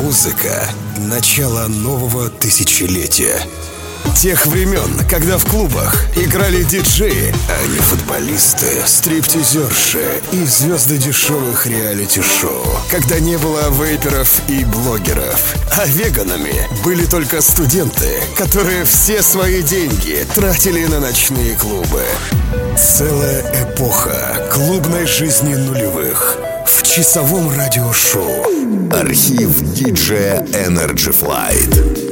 Музыка — начало нового тысячелетия. Тех времен, когда в клубах играли диджеи, а не футболисты, стриптизерши и звезды дешевых реалити-шоу. Когда не было вейперов и блогеров. А веганами были только студенты, которые все свои деньги тратили на ночные клубы. Целая эпоха клубной жизни нулевых в часовом радиошоу. Архив диджея Energy Flight.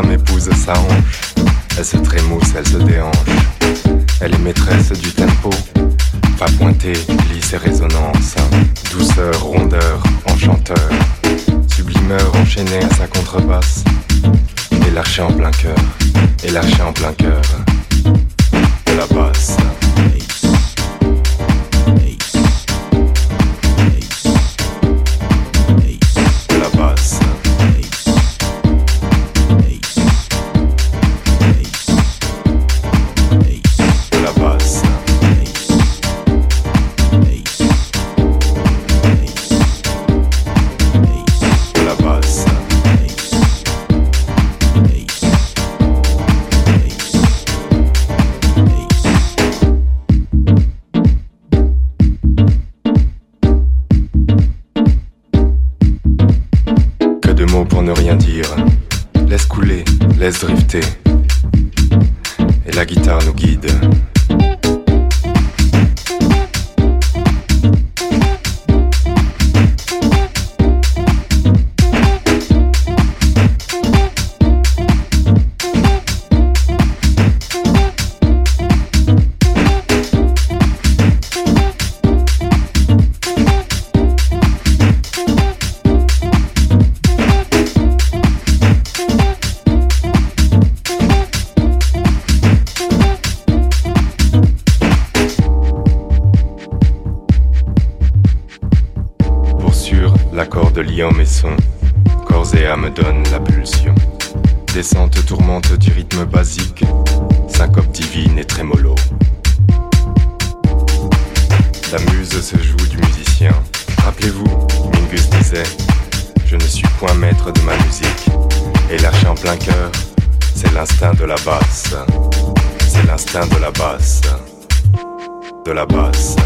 Épouse sa hanche. Elle se trémousse, elle se déhanche. Elle est maîtresse du tempo. Pas pointé, lisse et résonance. Douceur, rondeur, enchanteur. Sublimeur enchaîné à sa contrebasse. Et lâché en plein cœur. Et lâché en plein cœur. Me donne la pulsion. Descente tourmente du rythme basique, syncope divine et trémolo. La muse se joue du musicien. Rappelez-vous, Mingus disait Je ne suis point maître de ma musique. Et lâcher en plein cœur, c'est l'instinct de la basse. C'est l'instinct de la basse. De la basse.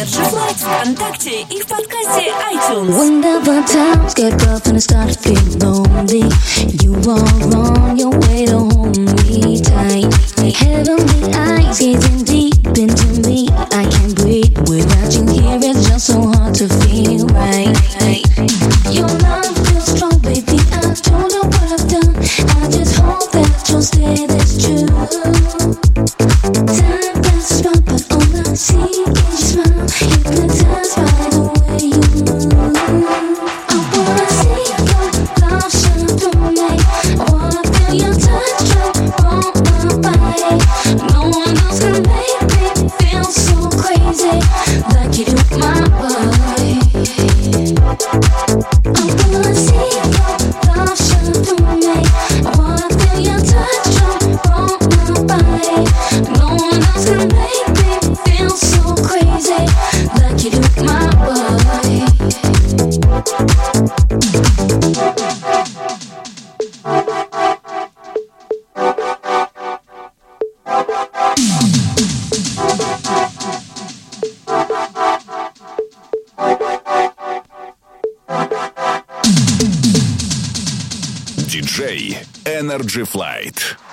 Energy Flights ВКонтакте и в подкасте iTunes. When the times get rough and I start to feel lonely, you are on your way to hold me tight. Heavenly Energy Flight.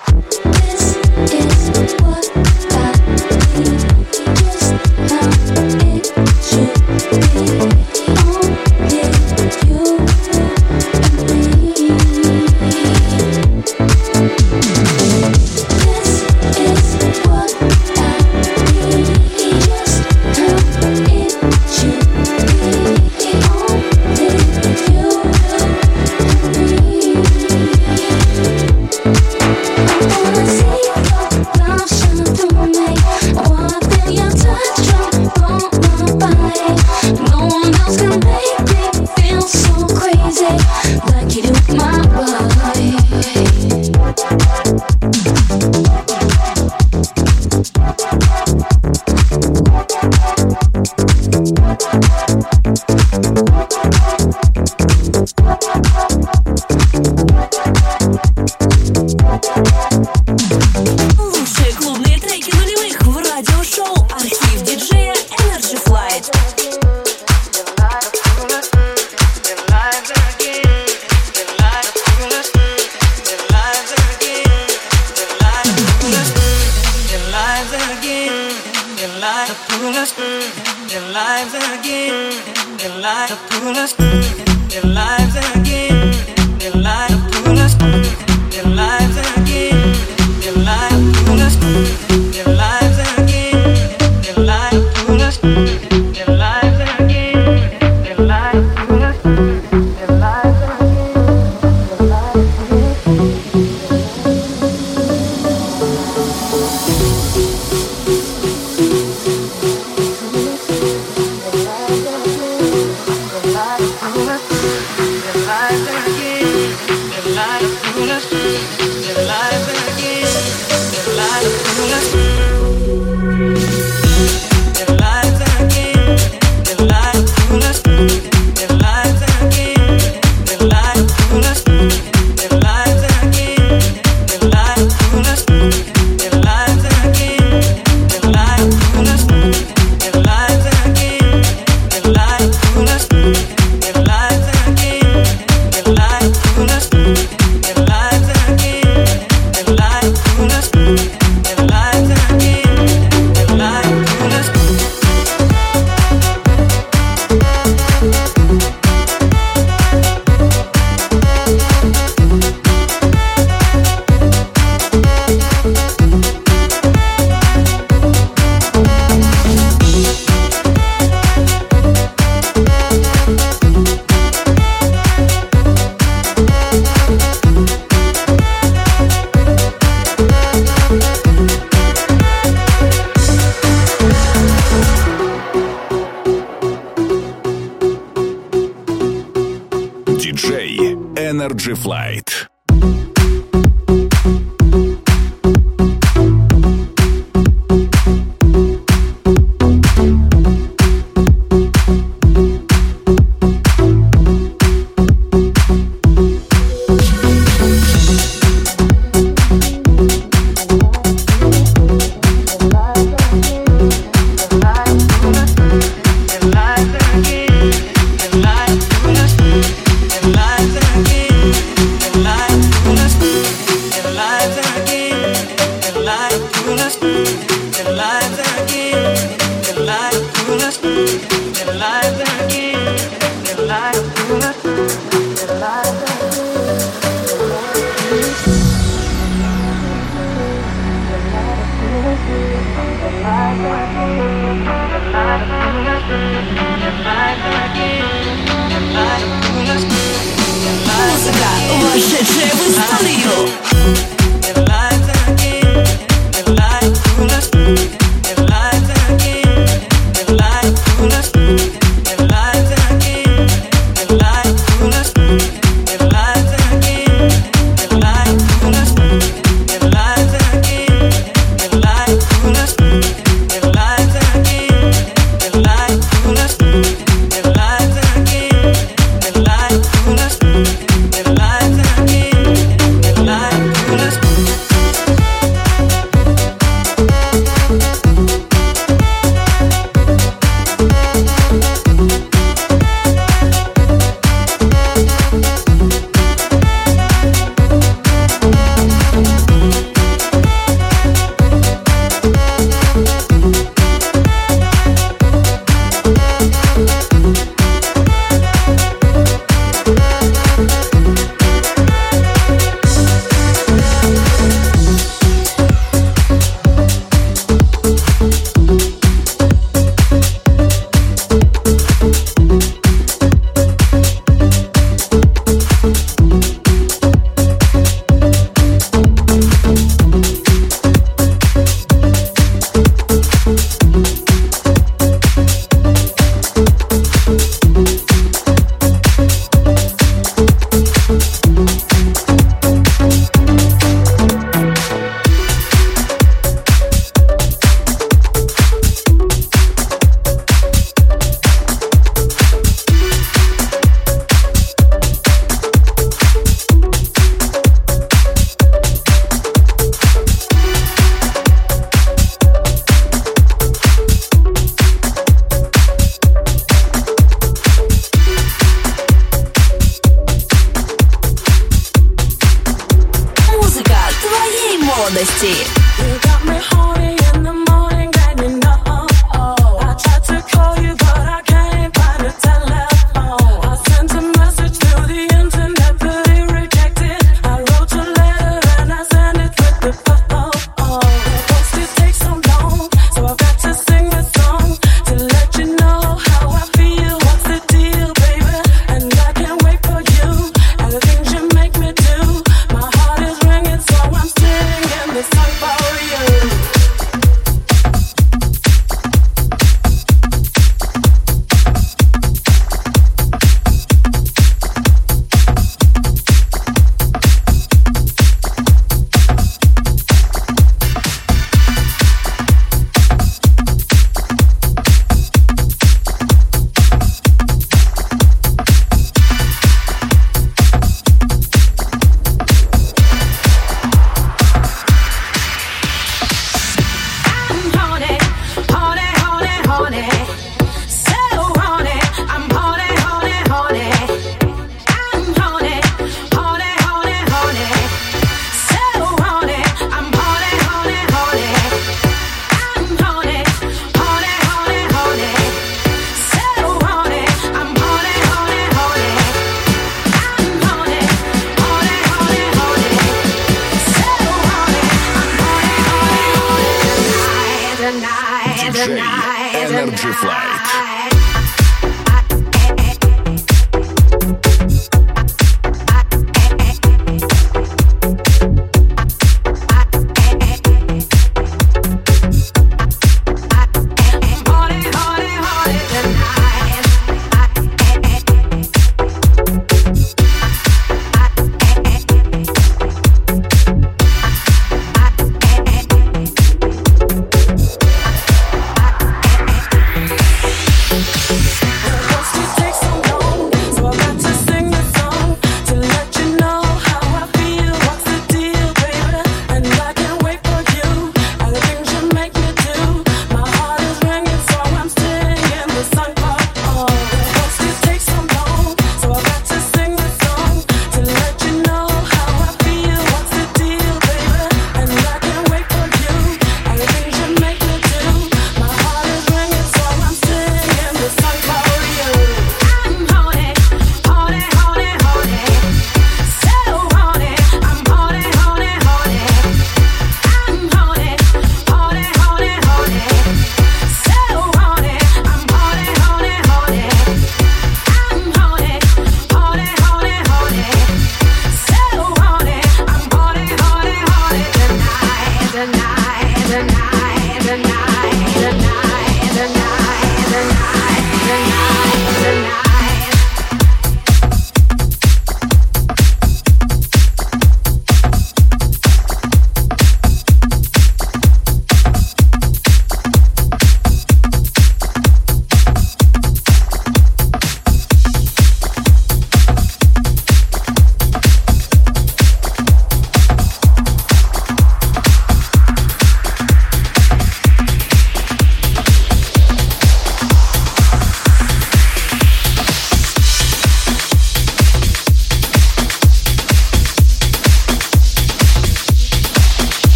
Future Flag.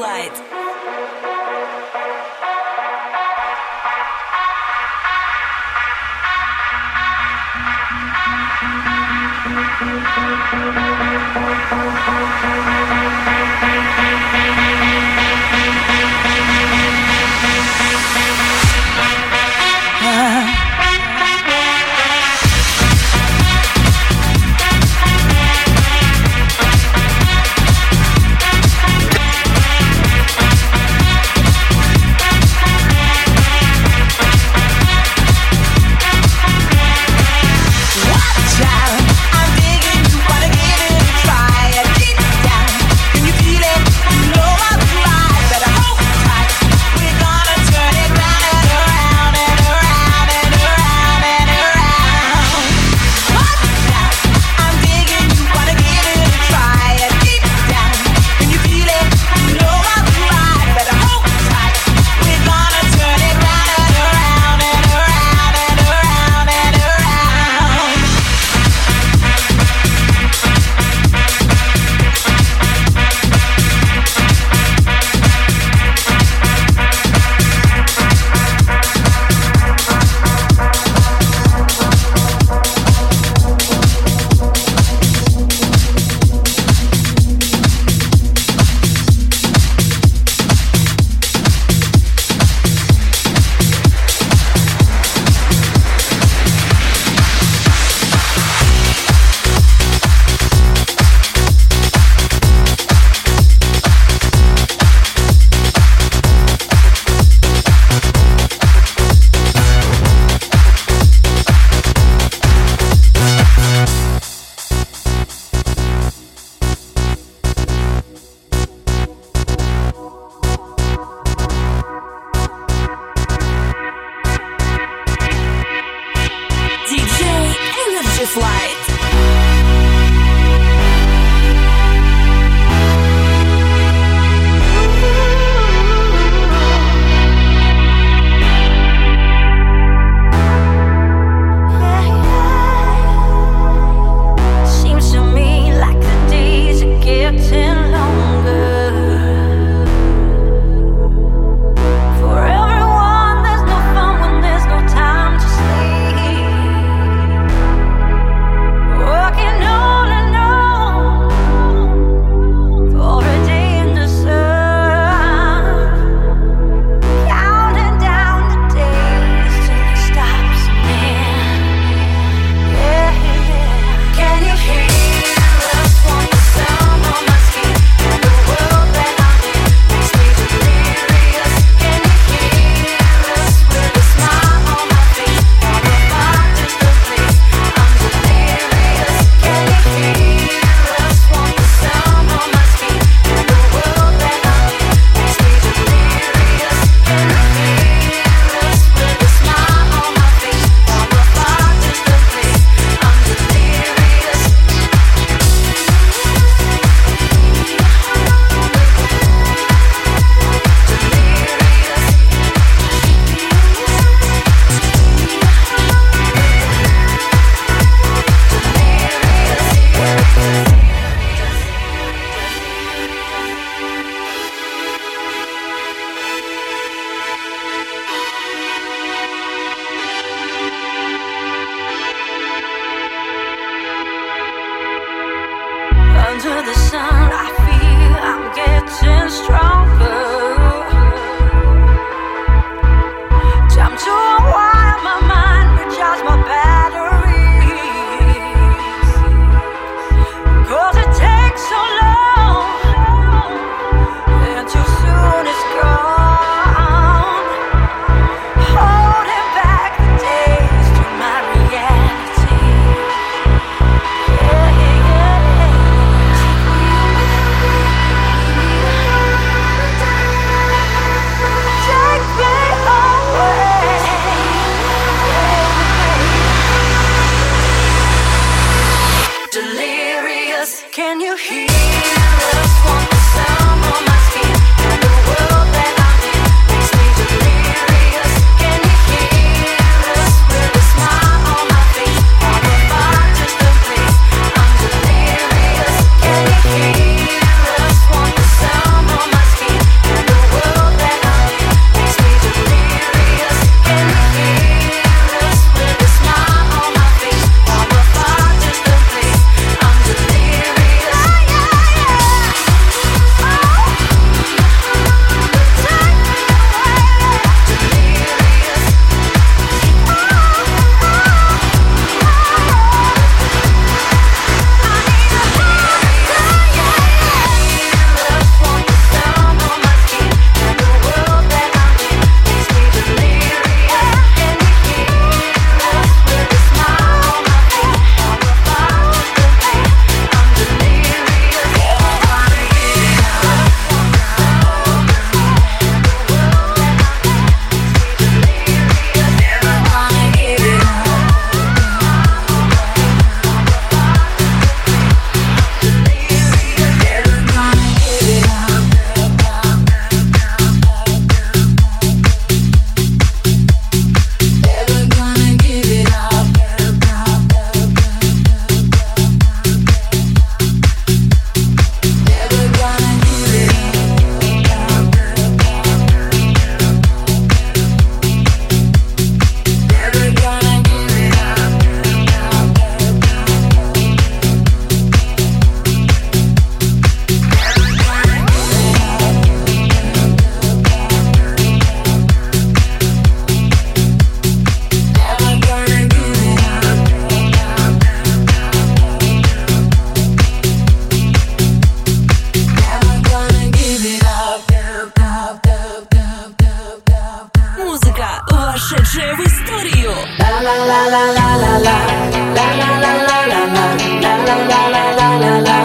Flight. музыка, вошедшая в историю. Ла-ла-ла-ла-ла-ла-ла, ла-ла-ла-ла-ла-ла, ла-ла-ла-ла-ла-ла.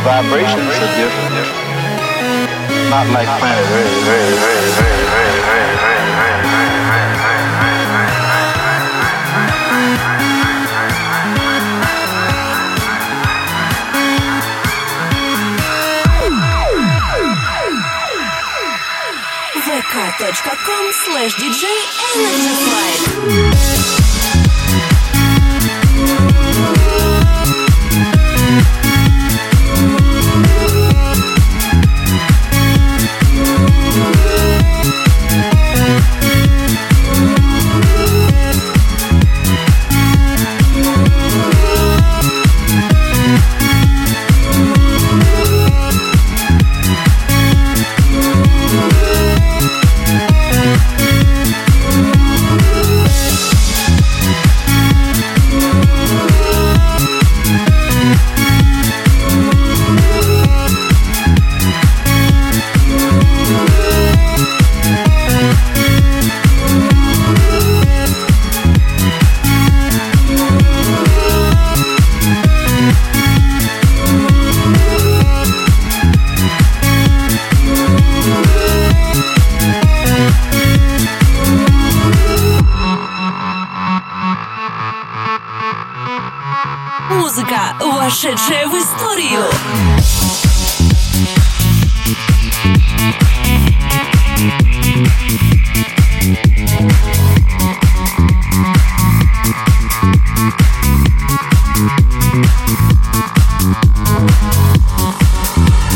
The vibrations are different. Not like planet Earth. vk.com slash DJ Energy Flight. Музыка, вошедшая в историю.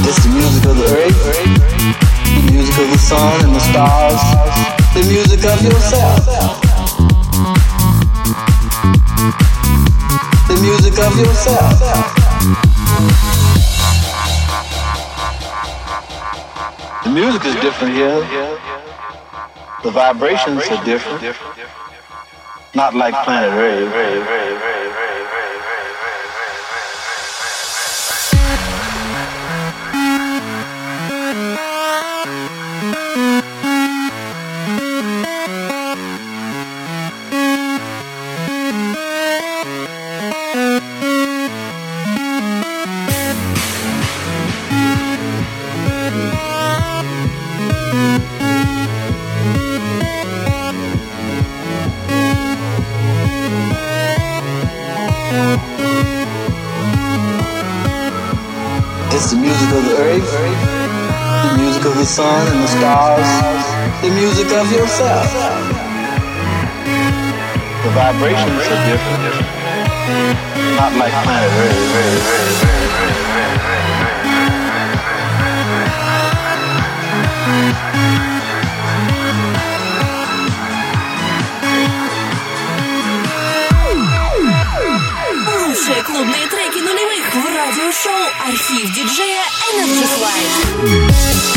It's the music of the earth, the music of the sun and the stars, the music of yourself. Yourself. The music is different here. The vibrations are different. Not like planet Earth. Of yourself. The vibrations are different. Not like planet Лучшие клубные треки нулевых в радиошоу «Архив диджея Energy Flight».